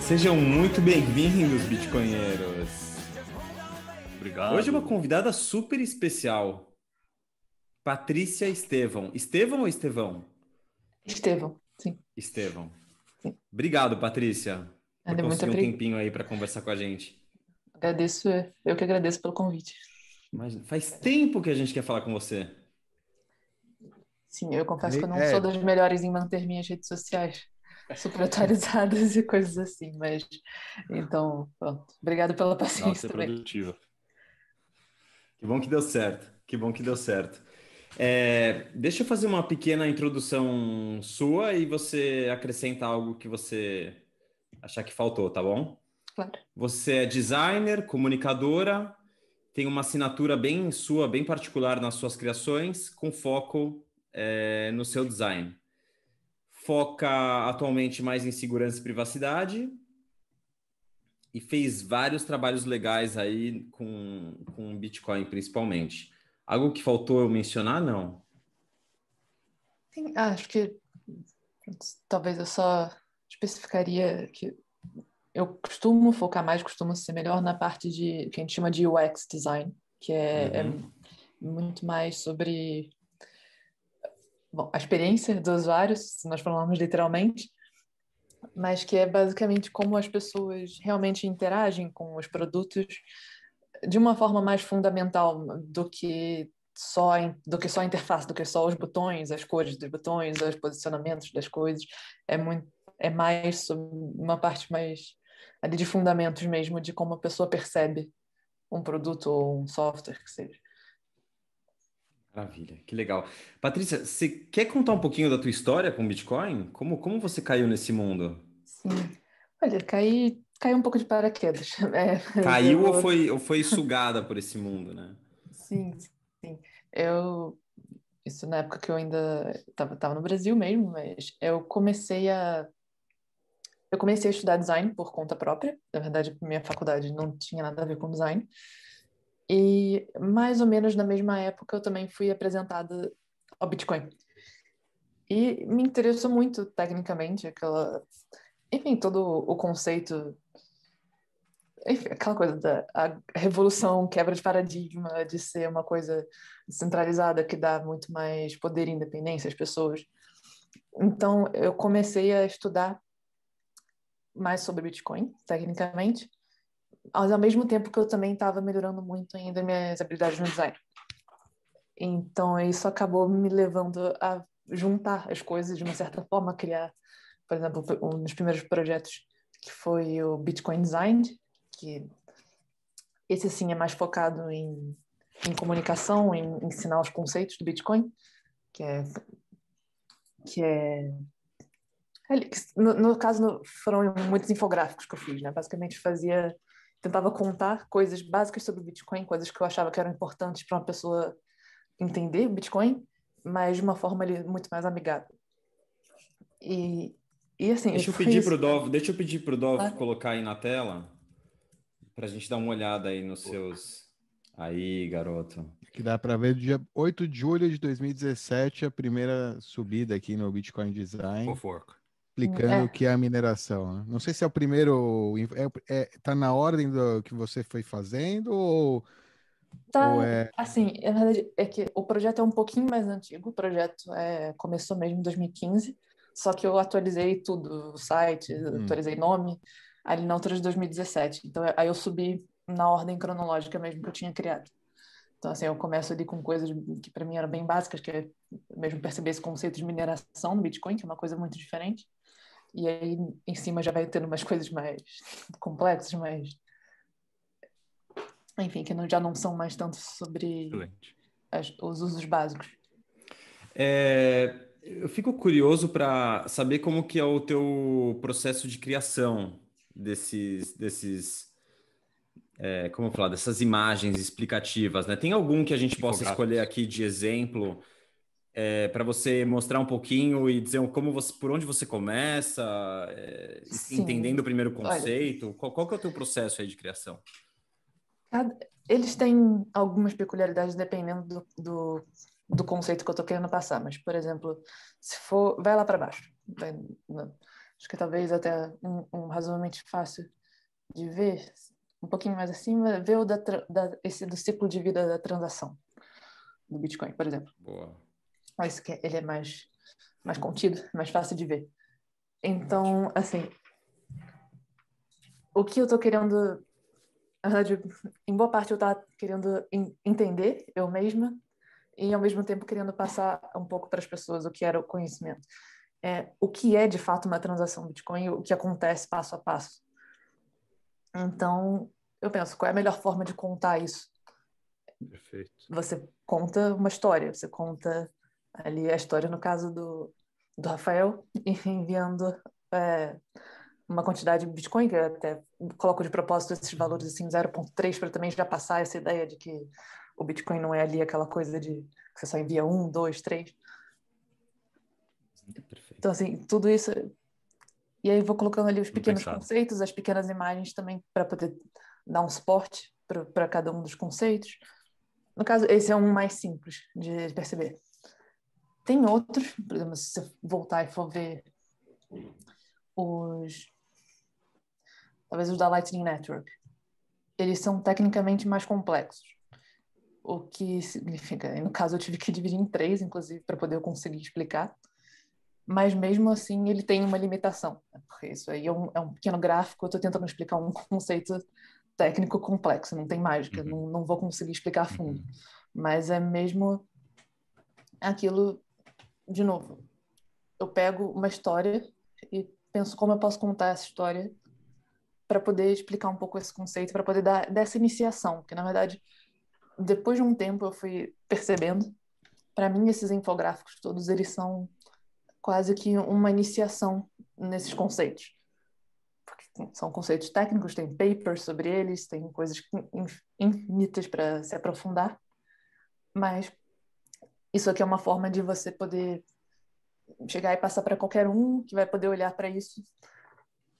Sejam muito bem-vindos, bitcoinheiros. Obrigado. Hoje é uma convidada super especial. Patrícia Estevão. Estevão ou Estevão? Estevão, sim. Estevão. Sim. Obrigado, Patrícia, por é muito conseguir um tempinho aí para conversar com a gente. Agradeço, eu que agradeço pelo convite. Mas faz tempo que a gente quer falar com você. Sim, eu confesso que eu não É. sou das melhores em manter minhas redes sociais super atualizadas e coisas assim, mas então, pronto. Obrigado pela Nossa, paciência é também. produtiva. Que bom que deu certo. Que bom que deu certo. É, deixa eu fazer uma pequena introdução sua e você acrescenta algo que você achar que faltou, tá bom? Claro. Você é designer, comunicadora, tem uma assinatura bem sua, bem particular nas suas criações, com foco é, no seu design. Foca atualmente mais em segurança e privacidade e fez vários trabalhos legais aí com, com Bitcoin, principalmente. Algo que faltou eu mencionar, não? Sim, ah, acho que talvez eu só especificaria que eu costumo focar mais, costumo ser melhor na parte de que a gente chama de UX design, que é, é Uhum. muito mais sobre bom, a experiência do usuário, se nós falamos literalmente, mas que é basicamente como as pessoas realmente interagem com os produtos de uma forma mais fundamental do que só do que só a interface, do que só os botões, as cores dos botões, os posicionamentos das coisas. É muito é mais uma parte mais ali de fundamentos mesmo de como a pessoa percebe um produto ou um software que seja. Maravilha, que legal. Patrícia, você quer contar um pouquinho da tua história com Bitcoin? Como, como você caiu nesse mundo? Sim. Olha, caí, caí um pouco de paraquedas. É, Caiu eu- ou foi, ou foi sugada por esse mundo, né? Sim, sim. Eu, isso na época que eu ainda estava tava no Brasil mesmo, mas eu comecei a eu comecei a estudar design por conta própria. Na verdade, minha faculdade não tinha nada a ver com design. E mais ou menos na mesma época eu também fui apresentada ao Bitcoin. E me interessou muito tecnicamente aquela, enfim, todo o conceito enfim, aquela coisa da revolução, quebra de paradigma, de ser uma coisa centralizada que dá muito mais poder e independência às pessoas. Então, eu comecei a estudar mais sobre Bitcoin, tecnicamente, mas ao mesmo tempo que eu também estava melhorando muito ainda minhas habilidades no design. Então, isso acabou me levando a juntar as coisas de uma certa forma, criar, por exemplo, um dos primeiros projetos que foi o Bitcoin Design, que esse sim é mais focado em, em comunicação, em ensinar os conceitos do Bitcoin, que é que é no, no caso foram muitos infográficos que eu fiz, né? Basicamente fazia tentava contar coisas básicas sobre o Bitcoin, coisas que eu achava que eram importantes para uma pessoa entender o Bitcoin, mas de uma forma ali muito mais amigável. E e assim, Deixa eu pedir pro Dov, deixa eu pedir pro Dov Claro. colocar aí na tela para a gente dar uma olhada aí nos seus. Aí, garoto. Que dá para ver dia 8 de julho de 2017, a primeira subida aqui no Bitcoin Design, Fofoca. Explicando É. o que é a mineração. né? Não sei se é o primeiro. É, é- tá na ordem do que você foi fazendo ou, Tá, ou é. assim, na verdade, é que o projeto é um pouquinho mais antigo, o projeto é, começou mesmo em 2015, só que eu atualizei tudo, o site, Hum. atualizei nome, ali na altura de 2017. Então, aí eu subi na ordem cronológica mesmo que eu tinha criado. Então, assim, eu começo ali com coisas que para mim eram bem básicas, que é mesmo perceber esse conceito de mineração no Bitcoin, que é uma coisa muito diferente. E aí, em cima, já vai tendo umas coisas mais complexas, mais... Enfim, que não, já não são mais tanto sobre as- os usos básicos. É, eu fico curioso para saber como que é o teu processo de criação desses, desses é, como falar, dessas imagens explicativas, né? Tem algum que a gente possa escolher aqui de exemplo para você mostrar um pouquinho e dizer como você, por onde você começa, é, entendendo o primeiro Olha. conceito? Qual, qual que é o teu processo aí de criação? Eles têm algumas peculiaridades dependendo do, do, do conceito que eu estou querendo passar, mas, por exemplo, se for, vai lá para baixo, vai acho que talvez até um, um razoavelmente fácil de ver, um pouquinho mais acima, ver o da, da, esse do ciclo de vida da transação do Bitcoin, por exemplo. Boa. Que é, ele é mais, mais contido, mais fácil de ver. Então, assim, o que eu estou querendo, na verdade, em boa parte eu estava querendo entender eu mesma e ao mesmo tempo querendo passar um pouco para as pessoas o que era o conhecimento. É, o que é de fato uma transação Bitcoin, o que acontece passo a passo. Então, eu penso, qual é a melhor forma de contar isso? Perfeito. Você conta uma história, você conta ali a história, no caso do, do Rafael, enviando é, uma quantidade de Bitcoin, que eu até coloco de propósito esses valores assim, 0.3, para também já passar essa ideia de que o Bitcoin não é ali aquela coisa de que você só envia um, dois, três. Perfeito. Então, assim, tudo isso e aí vou colocando ali os pequenos conceitos, as pequenas imagens também para poder dar um suporte para cada um dos conceitos. No caso, esse é um mais simples de perceber. Tem outros, por exemplo, se você voltar e for ver os talvez os da Lightning Network, eles são tecnicamente mais complexos. O que significa, no caso eu tive que dividir em três, inclusive, para poder conseguir explicar mas mesmo assim ele tem uma limitação, né? porque isso aí é um, é um pequeno gráfico, eu estou tentando explicar um conceito técnico complexo, não tem mágica, uhum. não, não vou conseguir explicar a fundo. Uhum. Mas é mesmo aquilo, de novo, eu pego uma história e penso como eu posso contar essa história para poder explicar um pouco esse conceito, para poder dar dessa iniciação, porque na verdade, depois de um tempo eu fui percebendo, para mim esses infográficos todos eles são quase que uma iniciação nesses conceitos. Porque são conceitos técnicos, tem papers sobre eles, tem coisas infinitas para se aprofundar, mas isso aqui é uma forma de você poder chegar e passar para qualquer um que vai poder olhar para isso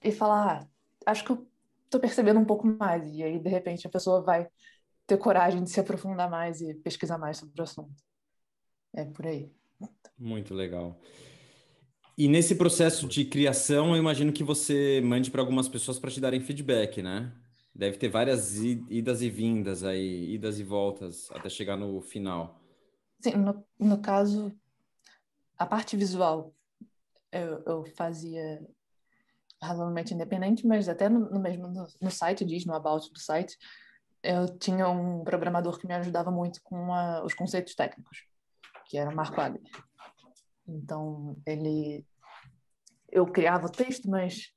e falar: ah, acho que eu estou percebendo um pouco mais. E aí, de repente, a pessoa vai ter coragem de se aprofundar mais e pesquisar mais sobre o assunto. É por aí. Muito legal. E nesse processo de criação, eu imagino que você mande para algumas pessoas para te darem feedback, né? Deve ter várias idas e vindas aí, idas e voltas até chegar no final. Sim, no, no caso, a parte visual eu, eu fazia razoavelmente independente, mas até no, no mesmo no, no, site diz, no about do site, eu tinha um programador que me ajudava muito com a, os conceitos técnicos, que era Marco Agner. Então, ele. Eu criava o texto, mas.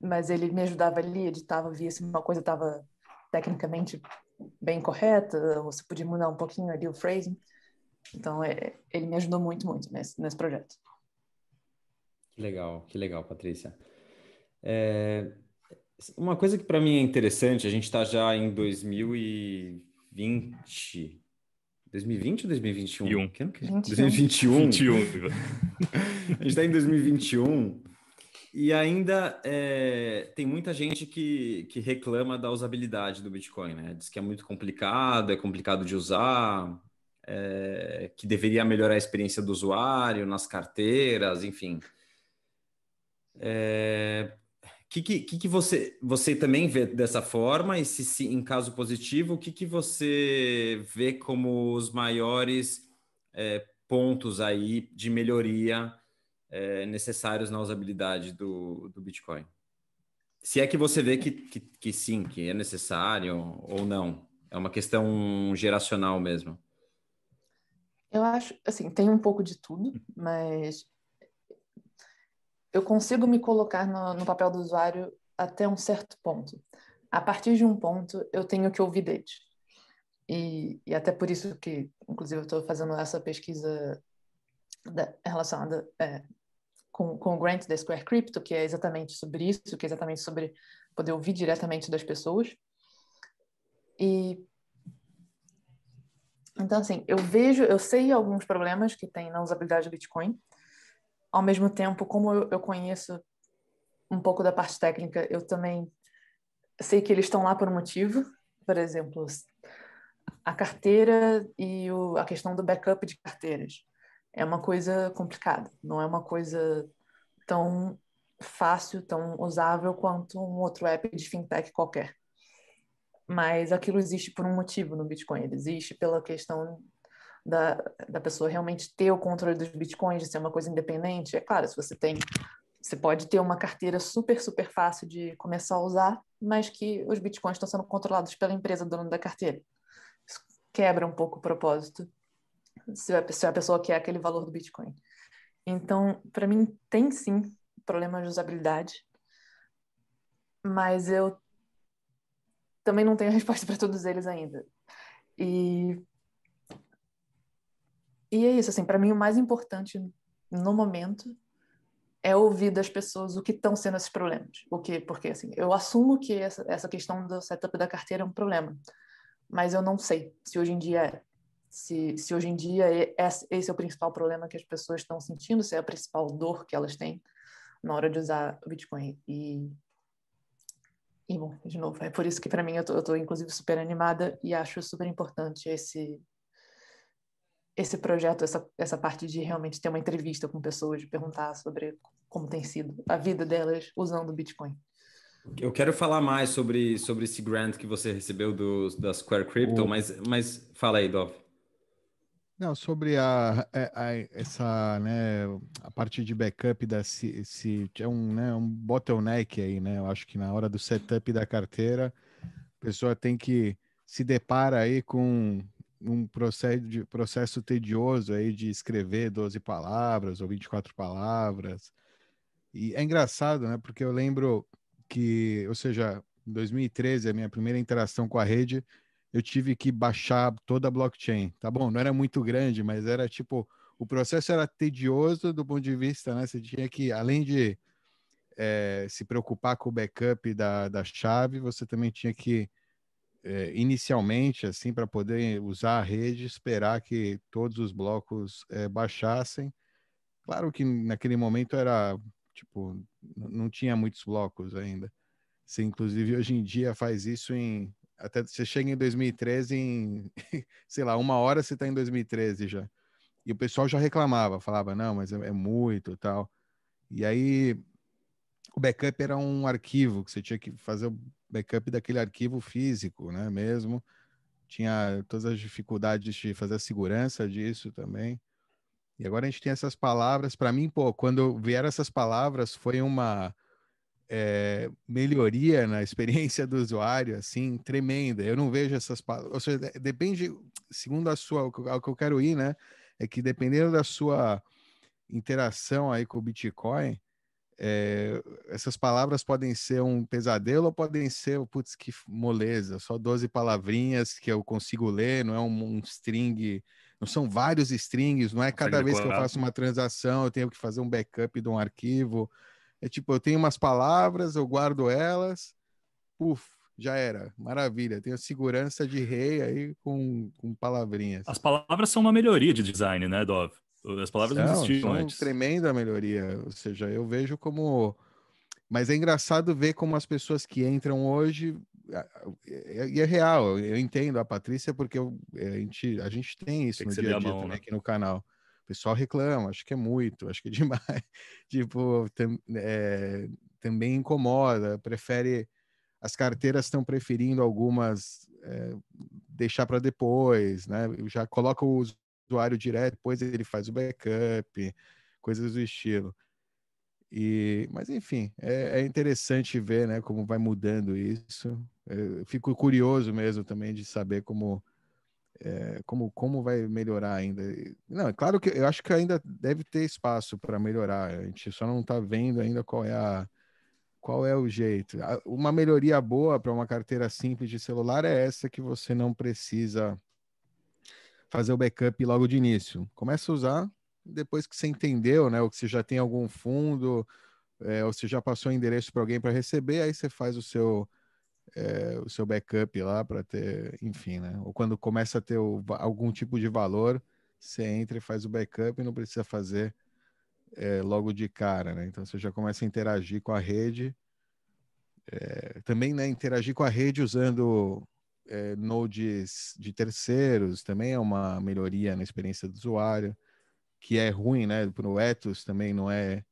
Mas ele me ajudava ali, editava, via se uma coisa estava tecnicamente bem correta, ou se podia mudar um pouquinho ali o phrasing. Então, é, ele me ajudou muito, muito nesse, nesse projeto. Que legal, que legal, Patrícia. É, uma coisa que para mim é interessante, a gente está já em 2020, 2020 ou 2021? 21. Que ano que 2021. 21. a gente está em 2021 e ainda é, tem muita gente que, que reclama da usabilidade do Bitcoin, né? Diz que é muito complicado, é complicado de usar, é, que deveria melhorar a experiência do usuário nas carteiras, enfim. É, que, que, que você, você também vê dessa forma? E se, se em caso positivo, o que, que você vê como os maiores pontos aí de melhoria é, necessários na usabilidade do, do Bitcoin? Se é que você vê que, que, que sim, que é necessário ou não. É uma questão geracional mesmo. Eu acho, assim, tem um pouco de tudo, mas eu consigo me colocar no, no, papel do usuário até um certo ponto. A partir de um ponto, eu tenho que ouvir deles. E, e até por isso que, inclusive, eu estou fazendo essa pesquisa da, relacionada é, com, com o Grant da Square Crypto, que é exatamente sobre isso, que é exatamente sobre poder ouvir diretamente das pessoas. E então, assim, eu vejo, eu sei alguns problemas que tem na usabilidade do Bitcoin, ao mesmo tempo, como eu, eu conheço um pouco da parte técnica, eu também sei que eles estão lá por um motivo. Por exemplo, a carteira e o, a questão do backup de carteiras é uma coisa complicada, não é uma coisa tão fácil, tão usável quanto um outro app de fintech qualquer. Mas aquilo existe por um motivo no Bitcoin. Ele existe pela questão da, da pessoa realmente ter o controle dos bitcoins, de ser uma coisa independente. É claro, se você tem. Você pode ter uma carteira super, super fácil de começar a usar, mas que os bitcoins estão sendo controlados pela empresa dona da carteira. Isso quebra um pouco o propósito, se a, se a pessoa quer aquele valor do bitcoin. Então, para mim, tem sim problemas de usabilidade, mas eu também não tenho resposta para todos eles ainda. E e é isso, assim, para mim o mais importante no momento é ouvir das pessoas o que estão sendo esses problemas. O que, porque assim, eu assumo que essa, essa questão do setup da carteira é um problema, mas eu não sei se hoje em dia é. Se, se hoje em dia esse é o principal problema que as pessoas estão sentindo, se é a principal dor que elas têm na hora de usar o Bitcoin. E, e bom, de novo, é por isso que para mim eu tô inclusive super animada e acho super importante esse esse projeto, essa, essa parte de realmente ter uma entrevista com pessoas, de perguntar sobre como tem sido a vida delas usando o Bitcoin. Eu quero falar mais sobre, sobre esse grant que você recebeu do, da Square Crypto, oh. mas, mas fala aí, Dov. Não, sobre a, a, é, a, essa, né, a parte de backup da se, é um, né, um bottleneck aí, né? Eu acho que na hora do setup da carteira, a pessoa tem que se depara aí com um processo, processo tedioso aí de escrever 12 palavras ou 24 palavras. E é engraçado, né? Porque eu lembro que, ou seja, em 2013, a minha primeira interação com a rede, eu tive que baixar toda a blockchain. Tá bom, não era muito grande, mas era tipo, o processo era tedioso do ponto de vista, né? Você tinha que, além de é, se preocupar com o backup da, da chave, você também tinha que é, inicialmente, assim, para poder usar a rede, esperar que todos os blocos é, baixassem. Claro que naquele momento era, tipo, não tinha muitos blocos ainda. Você, inclusive, hoje em dia faz isso em. Até você chega em 2013, em, sei lá, uma hora você está em 2013 já. E o pessoal já reclamava, falava, não, mas é, é muito tal. E aí, o backup era um arquivo que você tinha que fazer backup daquele arquivo físico, né? Mesmo. Tinha todas as dificuldades de fazer a segurança disso também. E agora a gente tem essas palavras. Para mim, pô, quando vieram essas palavras, foi uma é, melhoria na experiência do usuário, assim, tremenda. Eu não vejo essas palavras. Ou seja, depende, segundo a sua, o que eu quero ir, né? É que dependendo da sua interação aí com o Bitcoin, é, essas palavras podem ser um pesadelo ou podem ser, putz, que moleza, só 12 palavrinhas que eu consigo ler, não é um, um string, não são vários strings, não é cada vez que eu faço uma transação eu tenho que fazer um backup de um arquivo. É tipo, eu tenho umas palavras, eu guardo elas, puf, já era, maravilha. Tenho segurança de rei aí com, com palavrinhas. As palavras são uma melhoria de design, né, Dov? As palavras não, não existiam são antes. Tremenda melhoria. Ou seja, eu vejo como. Mas é engraçado ver como as pessoas que entram hoje. E é real, eu entendo a Patrícia, porque eu, a, gente, a gente tem isso tem no dia a dia mão, também né? aqui no canal. O pessoal reclama, acho que é muito, acho que é demais. tipo, tem, é, também incomoda, prefere. As carteiras estão preferindo algumas é, deixar para depois, né? Já coloca os usuário direto, depois ele faz o backup, coisas do estilo. E, mas enfim, é, é interessante ver né, como vai mudando isso. Eu fico curioso mesmo também de saber como, é, como, como vai melhorar ainda. Não, é claro que eu acho que ainda deve ter espaço para melhorar. A gente só não está vendo ainda qual é a qual é o jeito. Uma melhoria boa para uma carteira simples de celular é essa que você não precisa fazer o backup logo de início. Começa a usar depois que você entendeu, né? Ou que você já tem algum fundo, é, ou você já passou o endereço para alguém para receber, aí você faz o seu é, o seu backup lá para ter, enfim, né? Ou quando começa a ter o, algum tipo de valor, você entra e faz o backup e não precisa fazer é, logo de cara, né? Então você já começa a interagir com a rede. É, também, né, interagir com a rede usando é, nodes de terceiros também é uma melhoria na experiência do usuário, que é ruim, né? Para o Ethos também não é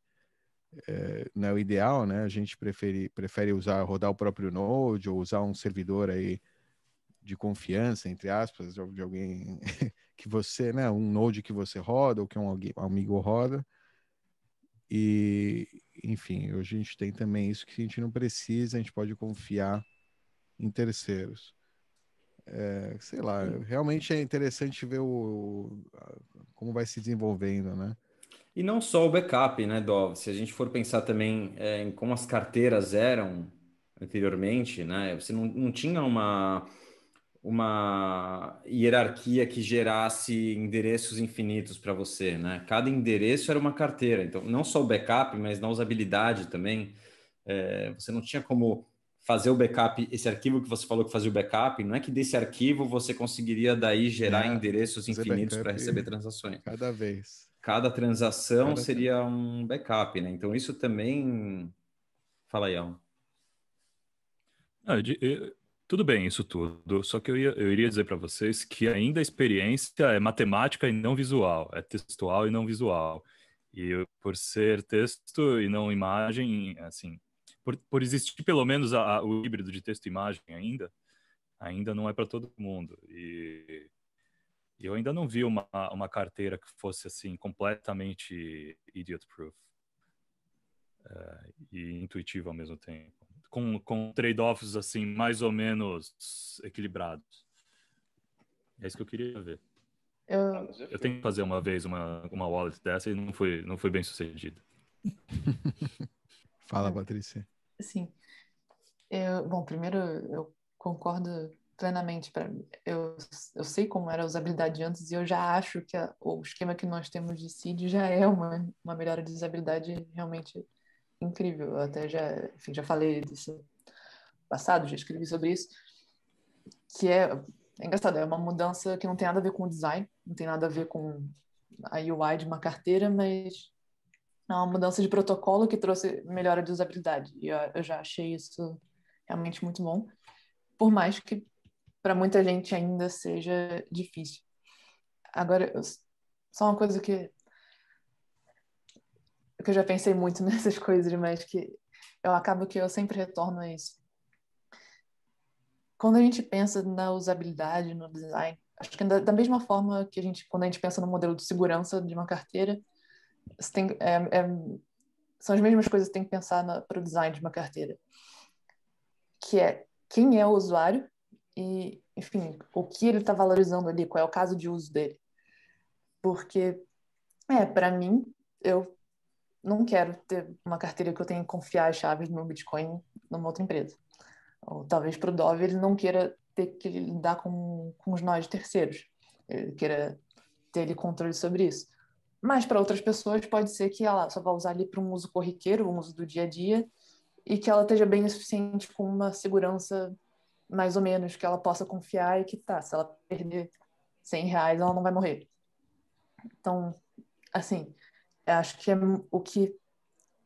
é, não é o ideal, né? A gente prefere, prefere usar, rodar o próprio Node ou usar um servidor aí de confiança, entre aspas, de, alguém que você, né? Um Node que você roda ou que um, um amigo roda. E, enfim, hoje a gente tem também isso que a gente não precisa, a gente pode confiar em terceiros. É, sei lá, realmente é interessante ver o, como vai se desenvolvendo, né? E não só o backup, né, Dov? Se a gente for pensar também é, em como as carteiras eram anteriormente, né? Você não, não tinha uma, uma hierarquia que gerasse endereços infinitos para você, né? Cada endereço era uma carteira. Então, não só o backup, mas na usabilidade também. É, você não tinha como fazer o backup, esse arquivo que você falou que fazia o backup, não é que desse arquivo você conseguiria daí gerar é, endereços infinitos para receber transações. Cada vez cada transação cada seria um backup, né? Então isso também. Fala aí, Al. Ah, tudo bem, isso tudo. Só que eu, ia, eu iria dizer para vocês que ainda a experiência é matemática e não visual, é textual e não visual. E por ser texto e não imagem, assim, por, por existir pelo menos a, a, o híbrido de texto e imagem ainda, ainda não é para todo mundo. E eu ainda não vi uma, uma carteira que fosse assim completamente idiot proof uh, e intuitiva ao mesmo tempo, com, com trade-offs assim mais ou menos equilibrados. É isso que eu queria ver. Eu, eu tenho que fazer uma vez uma, uma wallet dessa e não foi, não foi bem sucedida. Fala, Patrícia. Sim. Eu, bom, primeiro eu concordo plenamente para eu eu sei como era a usabilidade antes e eu já acho que a, o esquema que nós temos de seed já é uma uma melhora de usabilidade realmente incrível. Eu até já enfim já falei disso passado já escrevi sobre isso que é, é engraçado é uma mudança que não tem nada a ver com o design não tem nada a ver com a UI de uma carteira mas é uma mudança de protocolo que trouxe melhora de usabilidade. E eu, eu já achei isso realmente muito bom. Por mais que para muita gente ainda seja difícil. Agora, só uma coisa que, que eu já pensei muito nessas coisas, mas que eu acabo que eu sempre retorno a isso. Quando a gente pensa na usabilidade, no design, acho que da, da mesma forma que a gente, quando a gente pensa no modelo de segurança de uma carteira, tem, é, é, são as mesmas coisas que tem que pensar para o design de uma carteira, que é quem é o usuário e, enfim, o que ele está valorizando ali, qual é o caso de uso dele. Porque, é, para mim, eu não quero ter uma carteira que eu tenha que confiar as chaves do meu Bitcoin numa outra empresa. Ou talvez para o Dove ele não queira ter que lidar com, com os nós terceiros. Ele queira ter ele controle sobre isso. Mas para outras pessoas pode ser que ela só vá usar ali para um uso corriqueiro, um uso do dia a dia, e que ela esteja bem o suficiente com uma segurança mais ou menos, que ela possa confiar e que tá, se ela perder 100 reais, ela não vai morrer. Então, assim, acho que é o que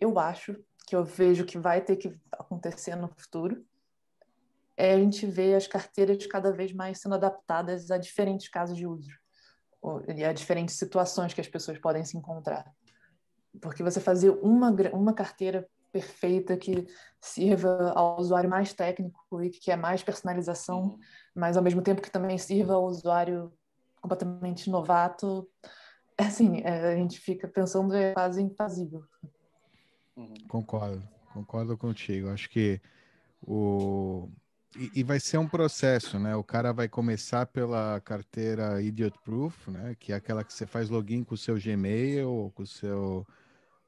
eu acho, que eu vejo que vai ter que acontecer no futuro, é a gente ver as carteiras cada vez mais sendo adaptadas a diferentes casos de uso e a diferentes situações que as pessoas podem se encontrar. Porque você fazer uma, uma carteira perfeita que sirva ao usuário mais técnico e que quer mais personalização, mas ao mesmo tempo que também sirva ao usuário completamente novato. É assim, é, a gente fica pensando é quase infazível. Uhum. Concordo, concordo contigo. Acho que o e, e, vai ser um processo, né? O cara vai começar pela carteira Idiot Proof, né? Que é aquela que você faz login com o seu Gmail ou com o seu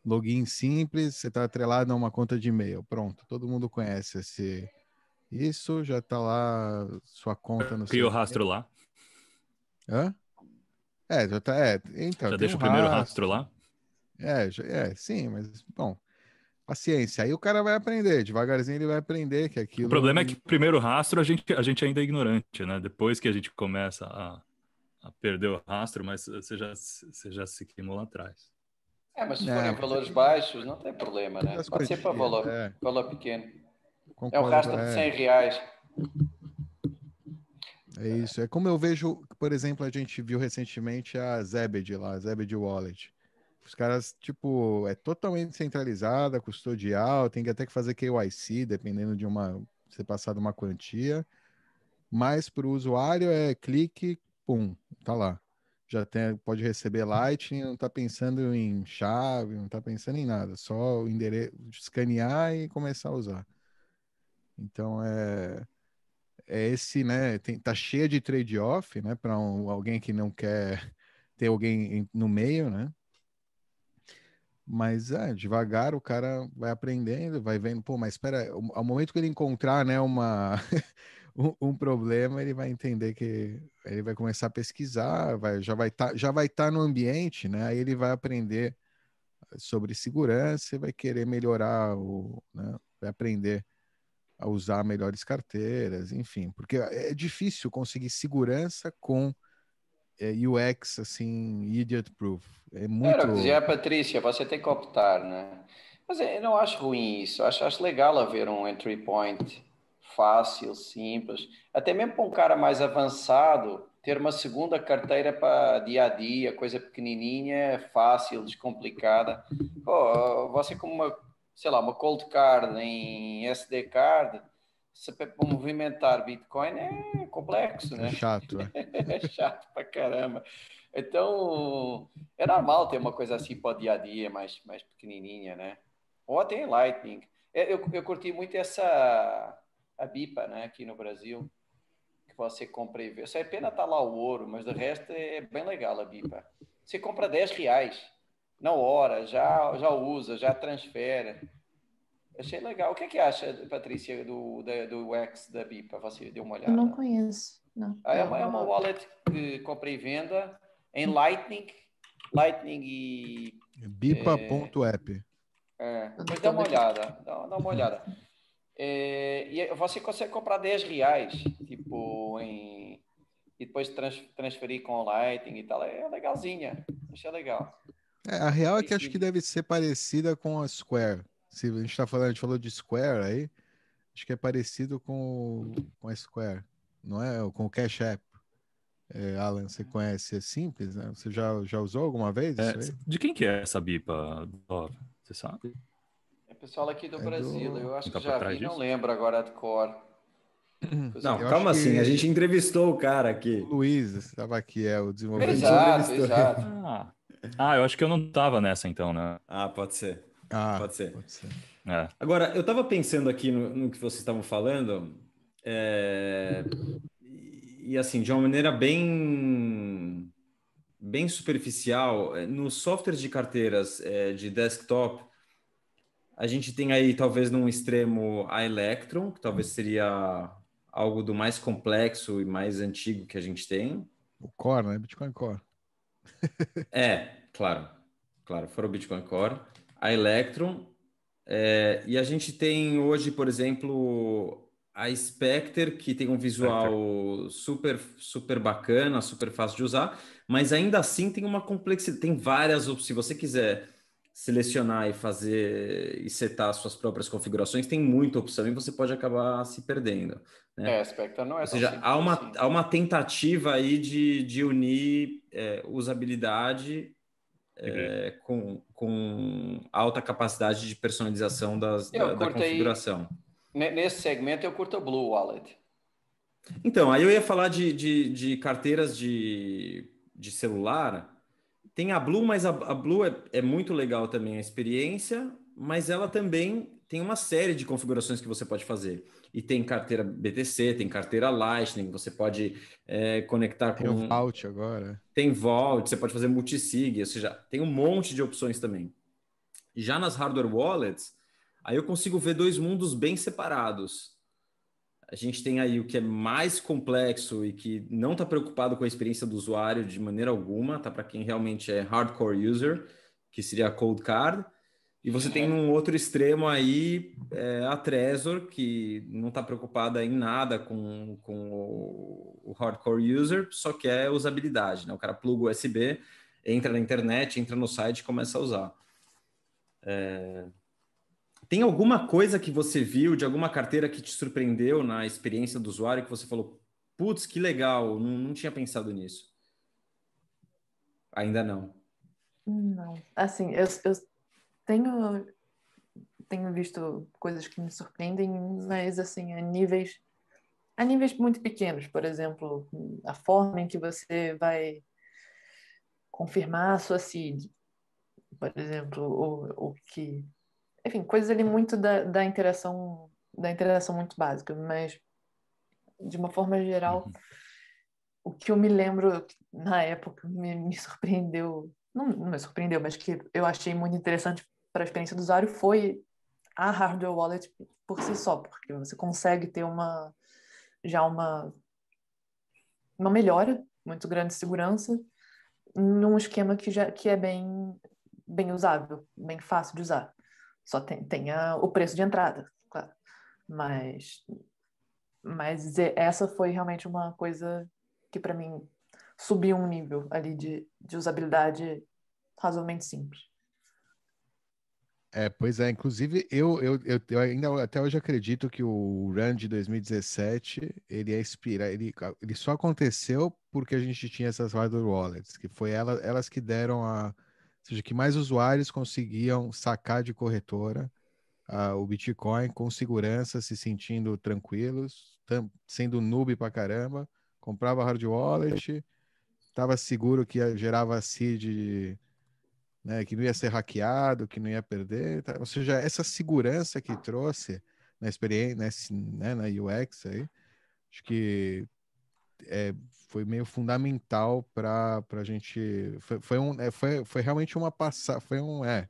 login simples, você está atrelado a uma conta de e-mail. Pronto, todo mundo conhece esse. Isso já está lá, sua conta no Cria o rastro lá. Hã? É, já tá. É, então, já deixa um o primeiro rastro lá? É, já, é, sim, mas, bom, paciência. Aí o cara vai aprender, devagarzinho ele vai aprender que aquilo. O problema é que primeiro rastro a gente, a gente ainda é ignorante, né? Depois que a gente começa a, a perder o rastro, mas você já, você já se queimou lá atrás. É, mas se é, forem valores baixos, não tem problema, né? Pode ser para valor, é. valor pequeno. Concordo, é um rastro de 100 é. reais. É isso. É como eu vejo, por exemplo, a gente viu recentemente a Zebed lá, a Zebed Wallet. Os caras, tipo, é totalmente centralizada, custodial, tem que até que fazer KYC, dependendo de uma, ser passado uma quantia. Mas para o usuário é clique, pum, tá lá. Já tem, pode receber Lightning, não está pensando em chave, não está pensando em nada, só o endereço, escanear e começar a usar. Então é é esse, né? Tem, tá cheia de trade-off, né? Para um, alguém que não quer ter alguém no meio, né? Mas é, devagar o cara vai aprendendo, vai vendo, pô, mas espera, ao momento que ele encontrar, né, uma um, um, problema, ele vai entender que ele vai começar a pesquisar, vai, já vai estar tá, já vai estar tá no ambiente, né? Aí ele vai aprender sobre segurança e vai querer melhorar o, né, vai aprender a usar melhores carteiras, enfim, porque é difícil conseguir segurança com é, UX assim, idiot proof. É muito. Era dizia a Patrícia, você tem que optar, né? Mas eu não acho ruim isso, acho, acho legal haver um entry point fácil, simples, até mesmo para um cara mais avançado, ter uma segunda carteira para dia a dia, coisa pequenininha, fácil, descomplicada. Oh, você como uma sei lá, uma cold card em SD card, se para movimentar Bitcoin é complexo, né? É chato, é. é chato pra caramba. Então, é normal ter uma coisa assim para o dia a dia, mais, mais pequenininha, né? Ou até em Lightning. É, eu, eu curti muito essa a BIPA, né, aqui no Brasil, que você compra e vê. Só é pena estar tá lá o ouro, mas o resto é bem legal a BIPA. Você compra 10 reais na hora, já, já usa, já transfere. Achei legal. O que é que acha, Patrícia, do, da, do X da BIPA? Você deu uma olhada? Eu não conheço. Não. Ah, é, uma, é uma wallet de compra e venda em Lightning. Lightning e. BIPA.app. É, mas dá uma olhada. Dá, dá uma olhada. É, e você consegue comprar 10 reais, tipo, em, e depois trans, transferir com o Lightning e tal. É legalzinha. Achei legal. É, a real é que acho que deve ser parecida com a Square. Se a gente está falando, a gente falou de Square aí, acho que é parecido com, com a Square, não é? Com o Cash App. É, Alan, você conhece? É simples, né? Você já, já usou alguma vez? É, de quem que é essa BIPA, Você sabe? Pessoal aqui do é Brasil. Do... Eu acho que já vi, disso? não lembro agora de cor. Não, eu calma assim, que... a gente entrevistou o cara aqui. O Luiz estava aqui, é o desenvolvedor. Exato, exato. Ah. ah, eu acho que eu não estava nessa então, né? Ah, pode ser. Ah, pode ser. Pode ser. É. Agora, eu estava pensando aqui no, no, que vocês estavam falando, é... e assim, de uma maneira bem, bem superficial, é, nos softwares de carteiras é, de desktop, a gente tem aí talvez num extremo a Electron, que talvez seria algo do mais complexo e mais antigo que a gente tem. O Core, né? Bitcoin Core. é, claro. Claro, fora o Bitcoin Core a Electron. É, e a gente tem hoje, por exemplo, a Spectre, que tem um visual super, super bacana, super fácil de usar, mas ainda assim tem uma complexidade, tem várias opções. Se você quiser selecionar e fazer e setar suas próprias configurações, tem muita opção e você pode acabar se perdendo. Né? É, a Spectre não é Ou seja, há uma, assim. há uma tentativa aí de, de unir é, usabilidade é, com, com alta capacidade de personalização das, da, da, configuração. nesse segmento eu curto o Blue Wallet. Então, aí eu ia falar de, de, de carteiras de, de celular. Tem a Blue, mas a, a Blue é, é muito legal também a experiência, mas ela também tem uma série de configurações que você pode fazer e tem carteira BTC, tem carteira Lightning, você pode é, conectar tem com... Tem o Vault agora. Tem Vault, você pode fazer multisig, ou seja, tem um monte de opções também. Já nas hardware wallets, aí eu consigo ver dois mundos bem separados. A gente tem aí o que é mais complexo e que não está preocupado com a experiência do usuário de maneira alguma, tá? Para quem realmente é hardcore user, que seria a Cold Card. E você tem um outro extremo aí, é, a Trezor, que não está preocupada em nada com, com o, o, hardcore user, só quer usabilidade. Né? O cara pluga USB, entra na internet, entra no site e começa a usar. É... Tem alguma coisa que você viu de alguma carteira que te surpreendeu na experiência do usuário que você falou, putz, que legal, não, não tinha pensado nisso? Ainda não. Não, assim, eu, eu tenho tenho visto coisas que me surpreendem, mas assim, a níveis a níveis muito pequenos, por exemplo, a forma em que você vai confirmar a sua seed, por exemplo, o, o que enfim, coisas ali muito da, da interação da interação muito básica, mas de uma forma geral, uhum. o que eu me lembro na época me, me surpreendeu, não, não me surpreendeu, mas que eu achei muito interessante para a experiência do usuário foi a hardware wallet por si só, porque você consegue ter uma já uma uma melhora muito grande de segurança num esquema que já que é bem bem usável, bem fácil de usar. Só tem, tem a, o preço de entrada, claro. Mas mas essa foi realmente uma coisa que para mim subiu um nível ali de, de usabilidade razoavelmente simples. É, pois é, inclusive eu, eu, eu, eu, ainda até hoje acredito que o Run de 2017 ele é inspira, ele, ele só aconteceu porque a gente tinha essas hardware wallets, que foi ela, elas que deram a, seja, que mais usuários conseguiam sacar de corretora uh, o Bitcoin com segurança, se sentindo tranquilos, sendo noob pra caramba, comprava hard wallet, estava seguro que gerava seed né, que não ia ser hackeado, que não ia perder, tá? ou seja, essa segurança que trouxe na experiência, né, na UX aí, acho que é, foi meio fundamental para a gente, foi, foi, um, é, foi, foi realmente uma passada, foi um, é,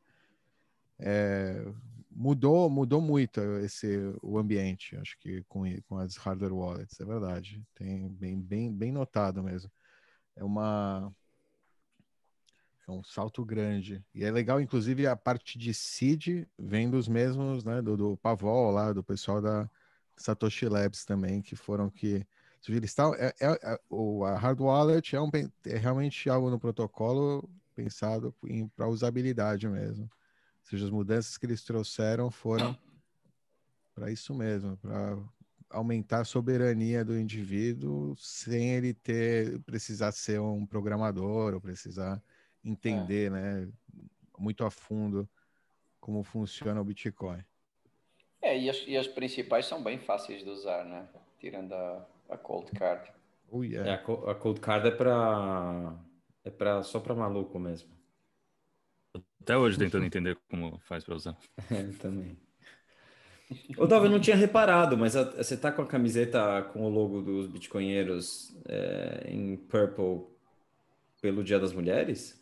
é, mudou mudou muito esse o ambiente acho que com, com as hardware wallets é verdade tem bem bem bem notado mesmo é uma é um salto grande. E é legal, inclusive, a parte de seed vem dos mesmos, né? Do, do Pavol lá, do pessoal da Satoshi Labs também, que foram que. Eles estão, é, é, é, o, a hard wallet é, um, é realmente algo no protocolo pensado para usabilidade mesmo. Ou seja, as mudanças que eles trouxeram foram para isso mesmo, para aumentar a soberania do indivíduo sem ele ter precisar ser um programador ou precisar entender, é. né, muito a fundo como funciona o Bitcoin. É, e as, e as principais são bem fáceis de usar, né? Tirando a, a Cold Card. Oh, yeah. é, a, a Cold Card é para é para só para maluco mesmo. Até hoje tentando entender como faz para usar. É, também. Ô, eu não tinha reparado, mas a, você tá com a camiseta com o logo dos bitcoinheiros é, em purple pelo Dia das Mulheres?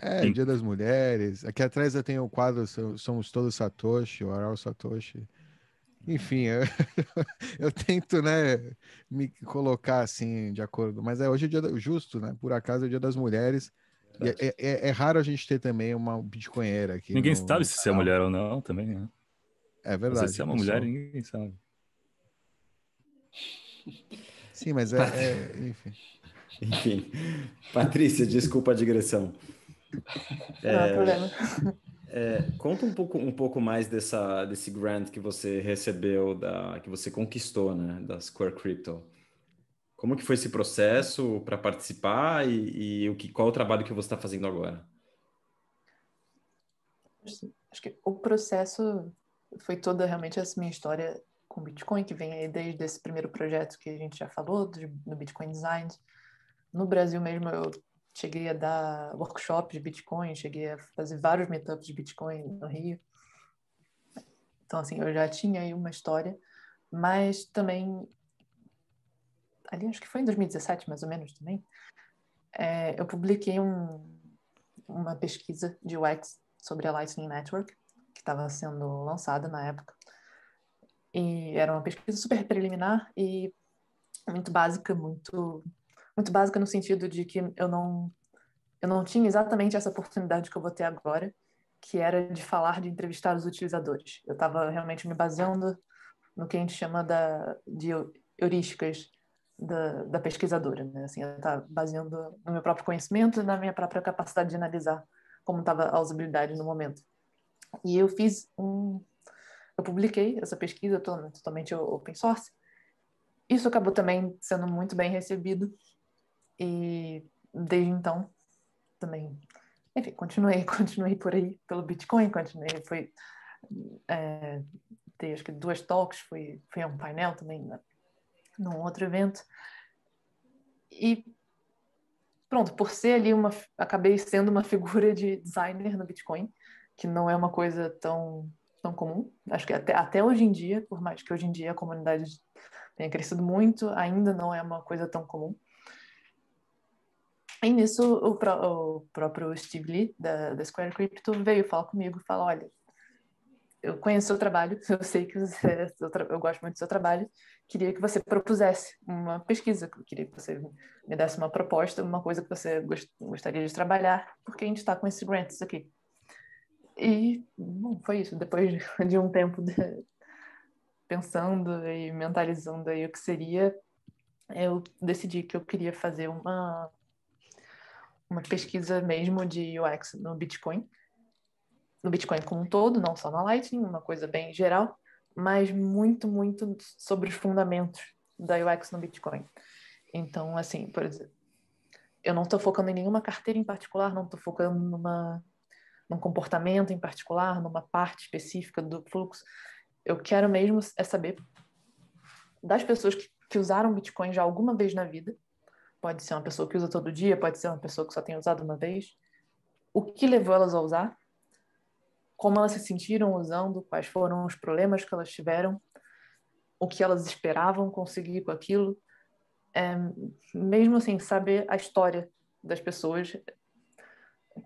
É, Sim. Dia das Mulheres. Aqui atrás eu tenho o quadro Somos Todos Satoshi, o Aral Satoshi. Enfim, eu, eu, tento, né, me colocar assim, de acordo. Mas é hoje é dia justo, né? Por acaso é dia das mulheres. É, é, é, é, raro a gente ter também uma bitcoinheira aqui. Ninguém no... sabe se é mulher ou não também, né? É verdade. Se é uma mulher, ninguém sabe. Sim, mas é, é enfim. Enfim. Patrícia, desculpa a digressão. Não é, problema. É, conta um pouco, um pouco mais dessa, desse grant que você recebeu, da, que você conquistou, né, da Square Crypto. Como que foi esse processo para participar e, e, o que, qual o trabalho que você está fazendo agora? Acho que o processo foi toda realmente essa minha história com Bitcoin, que vem desde esse primeiro projeto que a gente já falou, do, do Bitcoin Design. No Brasil mesmo, eu cheguei a dar workshops de Bitcoin, cheguei a fazer vários meetups de Bitcoin no Rio. Então, assim, eu já tinha aí uma história, mas também, ali acho que foi em 2017, mais ou menos também, é, eu publiquei um, uma pesquisa de UX sobre a Lightning Network, que estava sendo lançada na época. E era uma pesquisa super preliminar e muito básica, muito muito básica no sentido de que eu não eu não tinha exatamente essa oportunidade que eu vou ter agora, que era de falar de entrevistar os utilizadores. Eu estava realmente me baseando no que a gente chama da, de heurísticas da, da pesquisadora, né? Assim, eu estava baseando no meu próprio conhecimento e na minha própria capacidade de analisar como estava a usabilidade no momento. E eu fiz um... Eu publiquei essa pesquisa totalmente open source. Isso acabou também sendo muito bem recebido e desde então também enfim, continuei, continuei por aí pelo Bitcoin, continuei, fui, é, acho que duas talks, fui, fui a um painel também na, num outro evento. E pronto, por ser ali uma, acabei sendo uma figura de designer no Bitcoin, que não é uma coisa tão tão comum. Acho que até, até hoje em dia, por mais que hoje em dia a comunidade tenha crescido muito, ainda não é uma coisa tão comum. E nisso o, o próprio Steve Lee, da, da Square Crypto, veio falar comigo e falou, olha, eu conheço o seu trabalho, eu sei que você, eu gosto muito do seu trabalho, queria que você propusesse uma pesquisa, queria que você me desse uma proposta, uma coisa que você gostaria de trabalhar, porque a gente está com esses grants aqui. E, bom, foi isso. Depois de um tempo de, pensando e mentalizando aí o que seria, eu decidi que eu queria fazer uma, uma pesquisa mesmo de UX no Bitcoin. No Bitcoin como um todo, não só na Lightning, uma coisa bem geral, mas muito, muito sobre os fundamentos da UX no Bitcoin. Então, assim, por exemplo, eu não estou focando em nenhuma carteira em particular, não estou focando numa num comportamento em particular, numa parte específica do fluxo. Eu quero mesmo é saber das pessoas que, que usaram Bitcoin já alguma vez na vida. Pode ser uma pessoa que usa todo dia, pode ser uma pessoa que só tem usado uma vez. O que levou elas a usar? Como elas se sentiram usando? Quais foram os problemas que elas tiveram? O que elas esperavam conseguir com aquilo? É, mesmo assim, saber a história das pessoas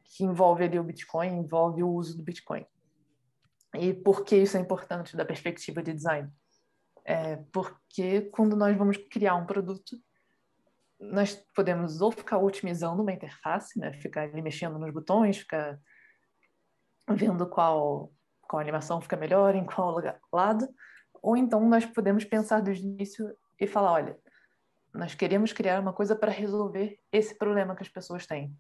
que envolve ali o Bitcoin, envolve o uso do Bitcoin. E por que isso é importante da perspectiva de design? É porque quando nós vamos criar um produto, nós podemos ou ficar otimizando uma interface, né? ficar ali mexendo nos botões, ficar vendo qual, qual animação fica melhor, em qual lugar, lado, ou então nós podemos pensar desde o início e falar, olha, nós queremos criar uma coisa para resolver esse problema que as pessoas têm.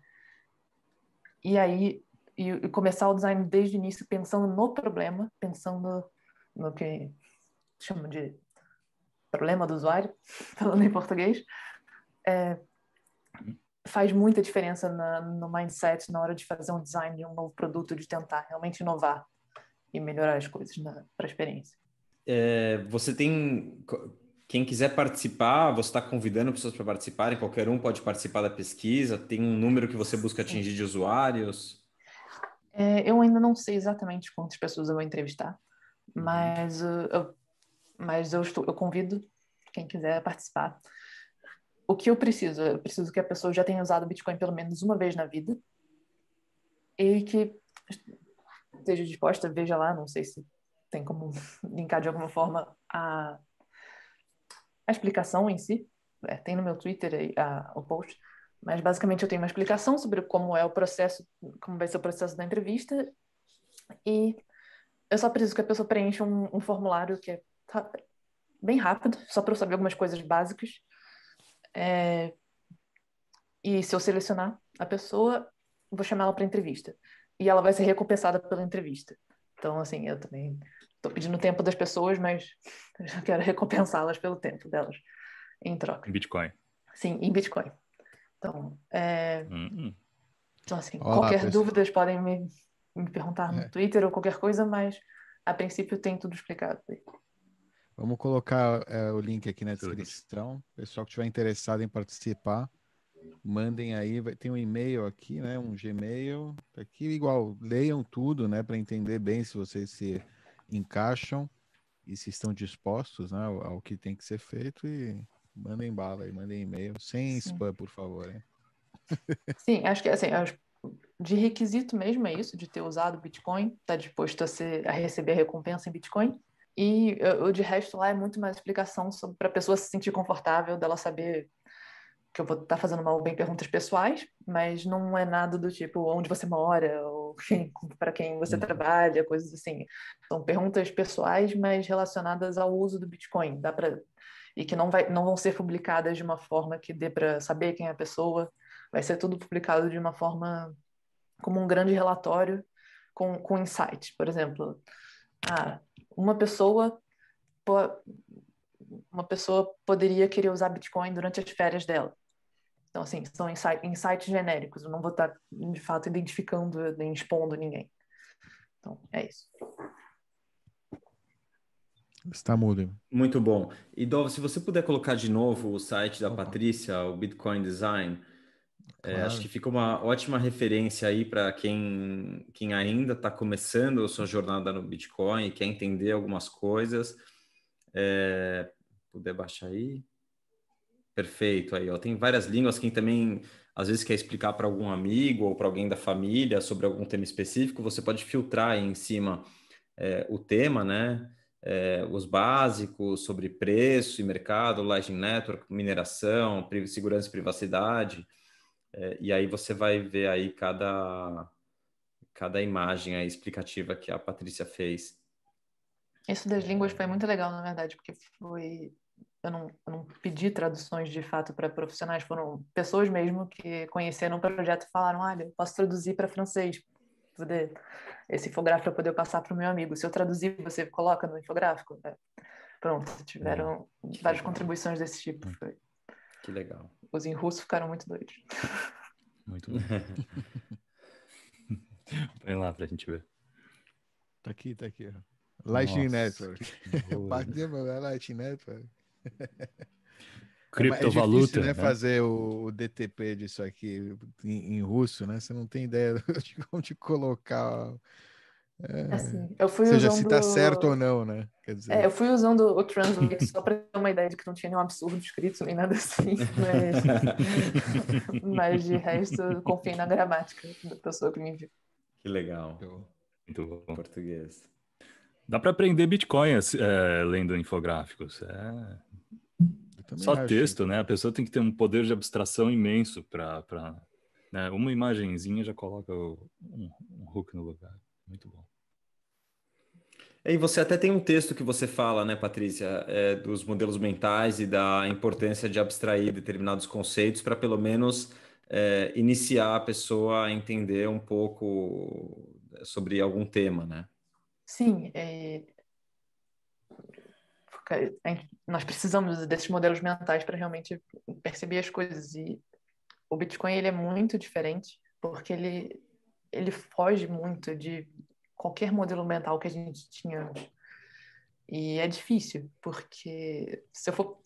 E aí, e, e começar o design desde o início pensando no problema, pensando no que chama de problema do usuário, falando em português, é, faz muita diferença na, no mindset na hora de fazer um design de um novo produto, de tentar realmente inovar e melhorar as coisas para a experiência. É, você tem quem quiser participar, você está convidando pessoas para participarem, qualquer um pode participar da pesquisa, tem um número que você busca atingir de usuários? É, eu ainda não sei exatamente quantas pessoas eu vou entrevistar, uhum. mas, uh, eu, mas eu, estou, eu convido quem quiser participar. O que eu preciso? Eu preciso que a pessoa já tenha usado Bitcoin pelo menos uma vez na vida e que esteja disposta, veja lá, não sei se tem como linkar de alguma forma a a explicação em si. É, tem no meu Twitter aí, a, o post. Mas basicamente eu tenho uma explicação sobre como é o processo, como vai ser o processo da entrevista. E eu só preciso que a pessoa preencha um, um formulário que é bem rápido, só para eu saber algumas coisas básicas. É, e se eu selecionar a pessoa, vou chamar ela para entrevista. E ela vai ser recompensada pela entrevista. Então, assim, eu também Estou pedindo o tempo das pessoas, mas eu quero recompensá-las pelo tempo delas em troca. Em Bitcoin. Sim, em Bitcoin. Então, é... Hum. então assim, Olá, qualquer pessoal. dúvida podem me, me perguntar no é. Twitter ou qualquer coisa, mas a princípio tem tudo explicado. Vamos colocar é, o link aqui na descrição. Pessoal que estiver interessado em participar, mandem aí. Vai, tem um e-mail aqui, né? Um Gmail. Tá aqui igual, leiam tudo, né? Para entender bem se vocês se encaixam e se estão dispostos né, ao, ao, que tem que ser feito e mandem bala e mandem e-mail, sem Sim. spam, por favor. Hein? Sim, acho que assim, de requisito mesmo é isso, de ter usado Bitcoin, estar tá disposto a, ser, a receber a recompensa em Bitcoin. E o de resto lá é muito mais explicação para a pessoa se sentir confortável, dela saber que eu vou estar tá fazendo mal bem perguntas pessoais, mas não é nada do tipo onde você mora ou para quem você uhum. trabalha, coisas assim. São perguntas pessoais, mas relacionadas ao uso do Bitcoin. Dá para e que não vai não vão ser publicadas de uma forma que dê para saber quem é a pessoa. Vai ser tudo publicado de uma forma como um grande relatório com, com insights. Por exemplo, ah, uma pessoa uma pessoa poderia querer usar Bitcoin durante as férias dela. Então, assim, são insights genéricos, eu não vou estar, de fato, identificando nem expondo ninguém. Então, é isso. Está mudo. Muito bom. E Dov, se você puder colocar de novo o site da Opa. Patrícia, o Bitcoin Design, claro. é, acho que fica uma ótima referência aí para quem, quem ainda está começando a sua jornada no Bitcoin e quer entender algumas coisas. É, puder baixar aí. Perfeito, aí ó. Tem várias línguas. Quem também às vezes quer explicar para algum amigo ou para alguém da família sobre algum tema específico, você pode filtrar aí em cima é, o tema, né? É, os básicos sobre preço e mercado, Lightning Network, mineração, segurança e privacidade. É, e aí você vai ver aí cada, cada imagem aí explicativa que a Patrícia fez. Isso das línguas foi muito legal, na verdade, porque foi eu não, eu não pedi traduções de fato para profissionais, foram pessoas mesmo que conheceram o projeto e falaram: olha, posso traduzir para francês, poder, esse infográfico poder passar para o meu amigo. Se eu traduzir, você coloca no infográfico? É. Pronto, tiveram que várias contribuições desse tipo. Foi. Que legal. Os em russo ficaram muito doidos. Muito bom. Põe lá para a gente ver. Tá aqui, tá aqui. Lightning Network. Participa Lightning Network. Criptovaluta. É difícil, né, né? Fazer o, DTP disso aqui em, em, russo, né? Você não tem ideia de como te colocar. É, assim, eu fui seja, usando... se tá certo ou não, né? Quer dizer... É, eu fui usando o Translate só para ter uma ideia de que não tinha nenhum absurdo escrito nem nada assim, mas, mas de resto, eu confio na gramática da pessoa que me enviou. Que legal. Muito bom. Português. Dá para aprender Bitcoin é, lendo infográficos. É... Só acho. texto, né? A pessoa tem que ter um poder de abstração imenso para. Né? Uma imagenzinha já coloca um, um hook no lugar. Muito bom. E você até tem um texto que você fala, né, Patrícia, é, dos modelos mentais e da importância de abstrair determinados conceitos para pelo menos é, iniciar a pessoa a entender um pouco sobre algum tema, né? Sim, é, nós precisamos desses modelos mentais para realmente perceber as coisas e o Bitcoin ele é muito diferente porque ele ele foge muito de qualquer modelo mental que a gente tinha antes. E é difícil, porque se eu for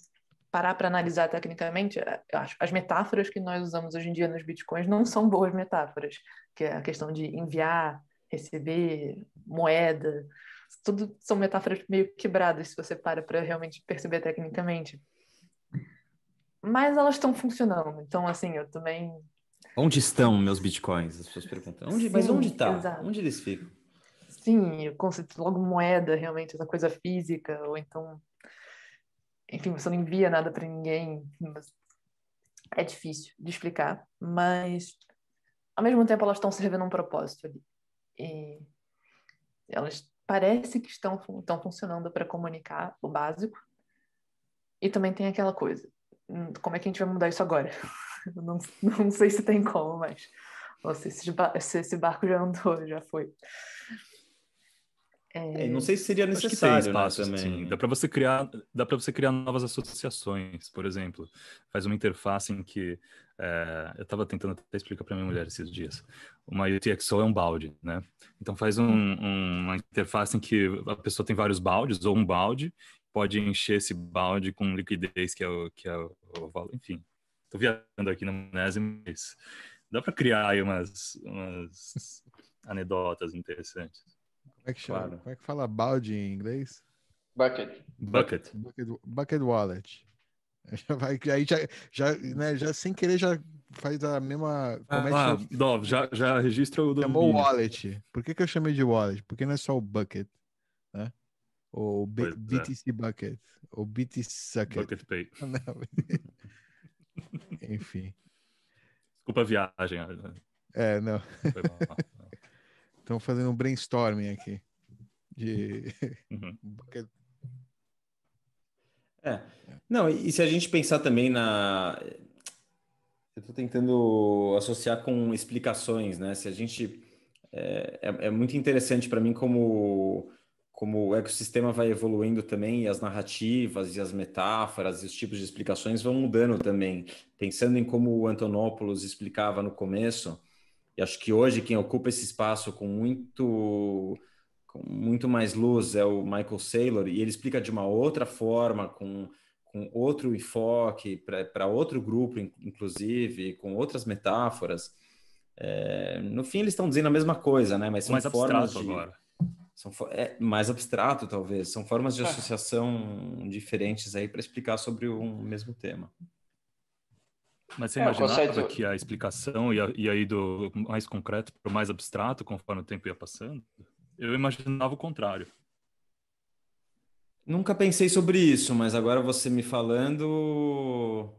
parar para analisar tecnicamente, as metáforas que nós usamos hoje em dia nos bitcoins não são boas metáforas, que é a questão de enviar, receber, moeda, tudo são metáforas meio quebradas se você para para realmente perceber tecnicamente. Mas elas estão funcionando, então assim, eu também. Onde estão meus bitcoins? As pessoas perguntam. Onde, Sim, mas onde está? Onde eles ficam? Sim, o conceito logo moeda, realmente, essa coisa física, ou então. Enfim, você não envia nada para ninguém. É difícil de explicar, mas ao mesmo tempo elas estão servindo um propósito ali. E elas parece que estão, estão funcionando para comunicar o básico. E também tem aquela coisa, hum, como é que a gente vai mudar isso agora? não, não sei se tem como, mas esse, se esse barco já andou, já foi. É... não sei se seria necessário, espaço, né, também. Dá para você criar, dá para você criar novas associações, por exemplo, faz uma interface em que é, eu estava tentando até explicar para minha mulher esses dias. Uma UTXO é um balde, né? Então faz um, um, uma interface em que a pessoa tem vários baldes ou um balde pode encher esse balde com liquidez que é o que é o, o enfim. Estou viajando aqui na maionese, mas dá para criar aí umas, umas anedotas interessantes. Como é que chama? Claro. Como é que fala balde em inglês? Bucket. Bucket. Bucket, bucket wallet. Já vai, aí já, já, né, já sem querer já faz a mesma. Ah, Dov, já, já registra o do. Chamou wallet. Por que, que eu chamei de wallet? Porque não é só o bucket, né? Ou B, é. BTC Bucket. Ou BTC Sucket. Bucket Pay. Enfim. Desculpa a viagem. É, não. Estamos fazendo um brainstorming aqui. De uhum. é. Não, e se a gente pensar também na. Eu estou tentando associar com explicações, né? Se a gente. É, é, é muito interessante para mim como, como o ecossistema vai evoluindo também, e as narrativas, e as metáforas, e os tipos de explicações vão mudando também. Pensando em como o Antonopoulos explicava no começo, e acho que hoje quem ocupa esse espaço com muito, com muito mais luz é o Michael Saylor, e ele explica de uma outra forma, com, com outro enfoque, para outro grupo, inclusive, com outras metáforas. É, no fim, eles estão dizendo a mesma coisa, né? Mas são mais formas de... agora. São, é, mais abstrato, talvez. São formas de associação diferentes aí para explicar sobre um mesmo tema. Mas você é, imaginava conceito... que a explicação ia, ia ir do mais concreto para o mais abstrato conforme o tempo ia passando? Eu imaginava o contrário. Nunca pensei sobre isso, mas agora você me falando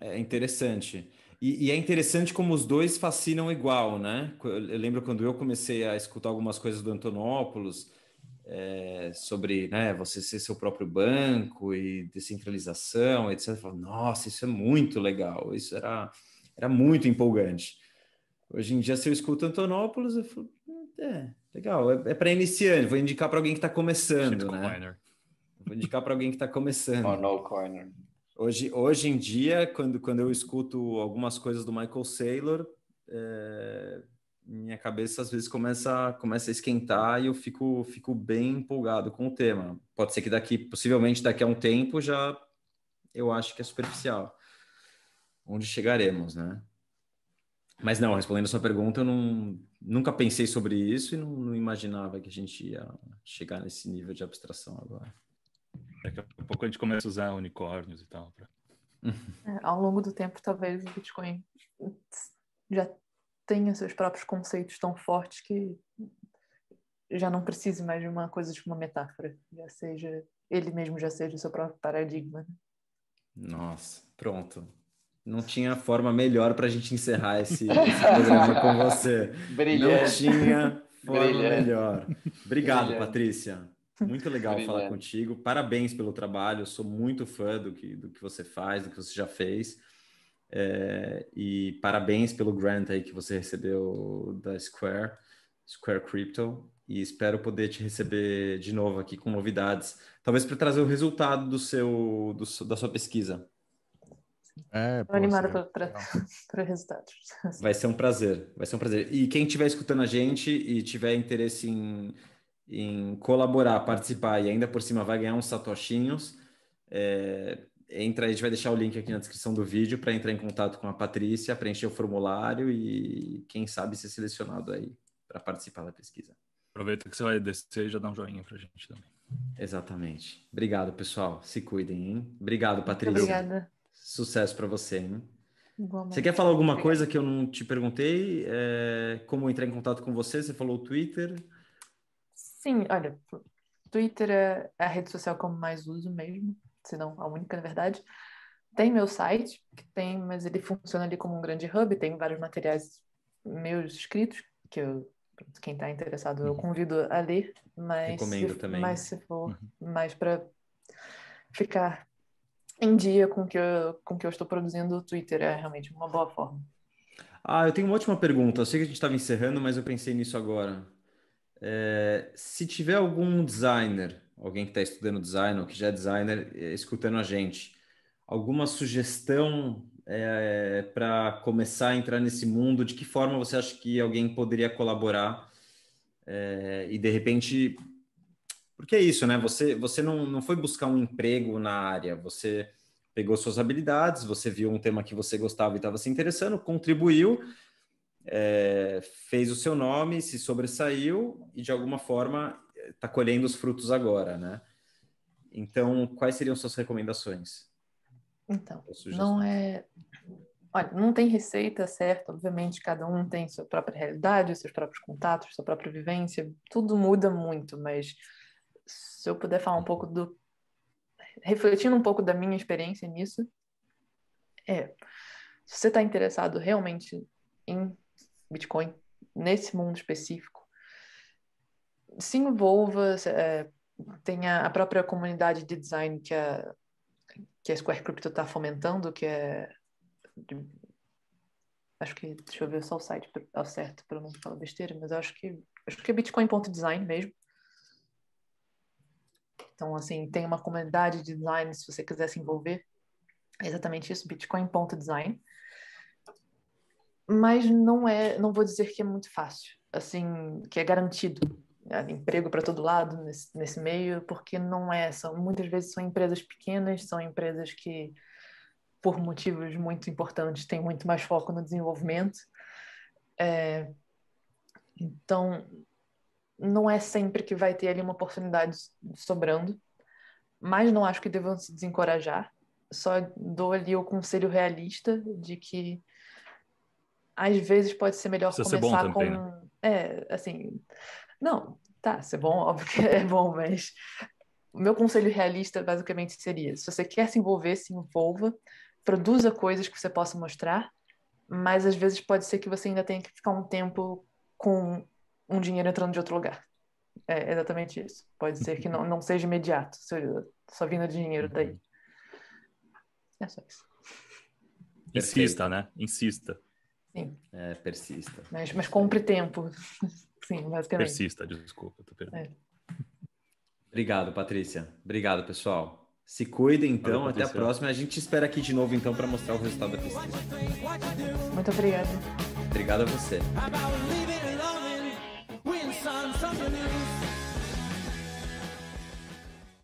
é interessante. E, e, é interessante como os dois fascinam igual, né? Eu lembro quando eu comecei a escutar algumas coisas do Antonopoulos é, sobre né, você ser seu próprio banco e descentralização, etc. Eu falo, Nossa, isso é muito legal, isso era, era muito empolgante. Hoje em dia, se eu escuto Antonopoulos, eu falo, hum, é, legal, é, é para iniciante, vou indicar para alguém que está começando, né? Vou indicar para alguém que está começando. Oh, no corner. Hoje, hoje em dia, quando, quando eu escuto algumas coisas do Michael Saylor, é, minha cabeça às vezes começa, começa a esquentar e eu fico, fico bem empolgado com o tema. Pode ser que daqui, possivelmente daqui a um tempo, já eu acho que é superficial. Onde chegaremos, né? Mas não, respondendo a sua pergunta, eu não, nunca pensei sobre isso e não, não imaginava que a gente ia chegar nesse nível de abstração agora. Daqui a pouco a gente começa a usar unicórnios e tal. Pra... É, ao longo do tempo, talvez o Bitcoin já tenha seus próprios conceitos tão fortes que já não precise mais de uma coisa de uma metáfora, já seja ele mesmo já seja o seu próprio paradigma. Né? Nossa, pronto. Não tinha forma melhor para a gente encerrar esse, esse programa com você. Brilhante. Não tinha forma Brilhante. melhor. Obrigado, Brilhante. Patrícia. Muito legal Brilhante. falar contigo. Parabéns pelo trabalho. Eu sou muito fã do que, do que você faz, do que você já fez. É, e parabéns pelo grant aí que você recebeu da Square, Square Crypto. E espero poder te receber de novo aqui com novidades, talvez para trazer o resultado do seu, do, da sua pesquisa. É, Estou animada para resultados. Vai ser um prazer, vai ser um prazer. E quem estiver escutando a gente e tiver interesse em em colaborar, participar e ainda por cima vai ganhar uns satoshinhos, é, entra, a gente vai deixar o link aqui na descrição do vídeo para entrar em contato com a Patrícia, preencher o formulário e quem sabe ser selecionado aí para participar da pesquisa. Aproveita que você vai descer e já dá um joinha para a gente também. Exatamente. Obrigado, pessoal. Se cuidem, hein? Obrigado, Patrícia. Obrigada. Sucesso para você, hein? Você quer falar alguma coisa que eu não te perguntei? É, como entrar em contato com você? Você falou o Twitter. Sim, olha, Twitter é a rede social que eu mais uso mesmo, se não a única, na verdade. Tem meu site, que tem, mas ele funciona ali como um grande hub, tem vários materiais meus escritos, que eu, quem está interessado eu uhum. convido a ler, mas Recomendo se, também. mas se for uhum. mais para ficar em dia com que eu, com que eu estou produzindo, o Twitter é realmente uma boa forma. Ah, eu tenho uma última pergunta. Eu sei que a gente estava encerrando, mas eu pensei nisso agora. É, se tiver algum designer, alguém que está estudando design ou que já é designer, é, escutando a gente, alguma sugestão é, para começar a entrar nesse mundo? De que forma você acha que alguém poderia colaborar? É, e de repente, porque é isso, né? Você, você não, não foi buscar um emprego na área, você pegou suas habilidades, você viu um tema que você gostava e estava se interessando, contribuiu é, fez o seu nome, se sobressaiu e de alguma forma está colhendo os frutos agora, né? Então, quais seriam suas recomendações? Então, não é, olha, não tem receita certa, obviamente cada um tem sua própria realidade, seus próprios contatos, sua própria vivência, tudo muda muito, mas se eu puder falar um pouco do refletindo um pouco da minha experiência nisso, é, se você está interessado realmente em Bitcoin nesse mundo específico. Se envolva, é, tem a, própria comunidade de design que a, que a Square Crypto está fomentando, que é. De, acho que. Deixa eu ver só o site ao certo para não falar besteira, mas acho que. Acho que é bitcoin.design mesmo. Então, assim, tem uma comunidade de design se você quiser se envolver. É exatamente isso, bitcoin.design. Mas não é, não vou dizer que é muito fácil, assim, que é garantido emprego para todo lado nesse, nesse meio, porque não é, são muitas vezes são empresas pequenas, são empresas que por motivos muito importantes têm muito mais foco no desenvolvimento. É, então, não é sempre que vai ter ali uma oportunidade sobrando, mas não acho que devam se desencorajar. Só dou ali o conselho realista de que às vezes pode ser melhor Precisa começar ser também, com né? é assim não tá ser bom óbvio que é bom mas o meu conselho realista basicamente seria se você quer se envolver se envolva produza coisas que você possa mostrar mas às vezes pode ser que você ainda tenha que ficar um tempo com um dinheiro entrando de outro lugar. É exatamente isso. Pode ser que não, não seja imediato, só vindo de dinheiro daí. Uhum. É só isso. Insista, né? Insista. Sim. É, persista. Mas, mas compre tempo. Sim, basicamente. Persista, desculpa. Tô é. Obrigado, Patrícia. Obrigado, pessoal. Se cuidem, então. Valeu, Até a próxima. A gente espera aqui de novo, então, para mostrar o resultado da pesquisa. Muito obrigada. Obrigado a você.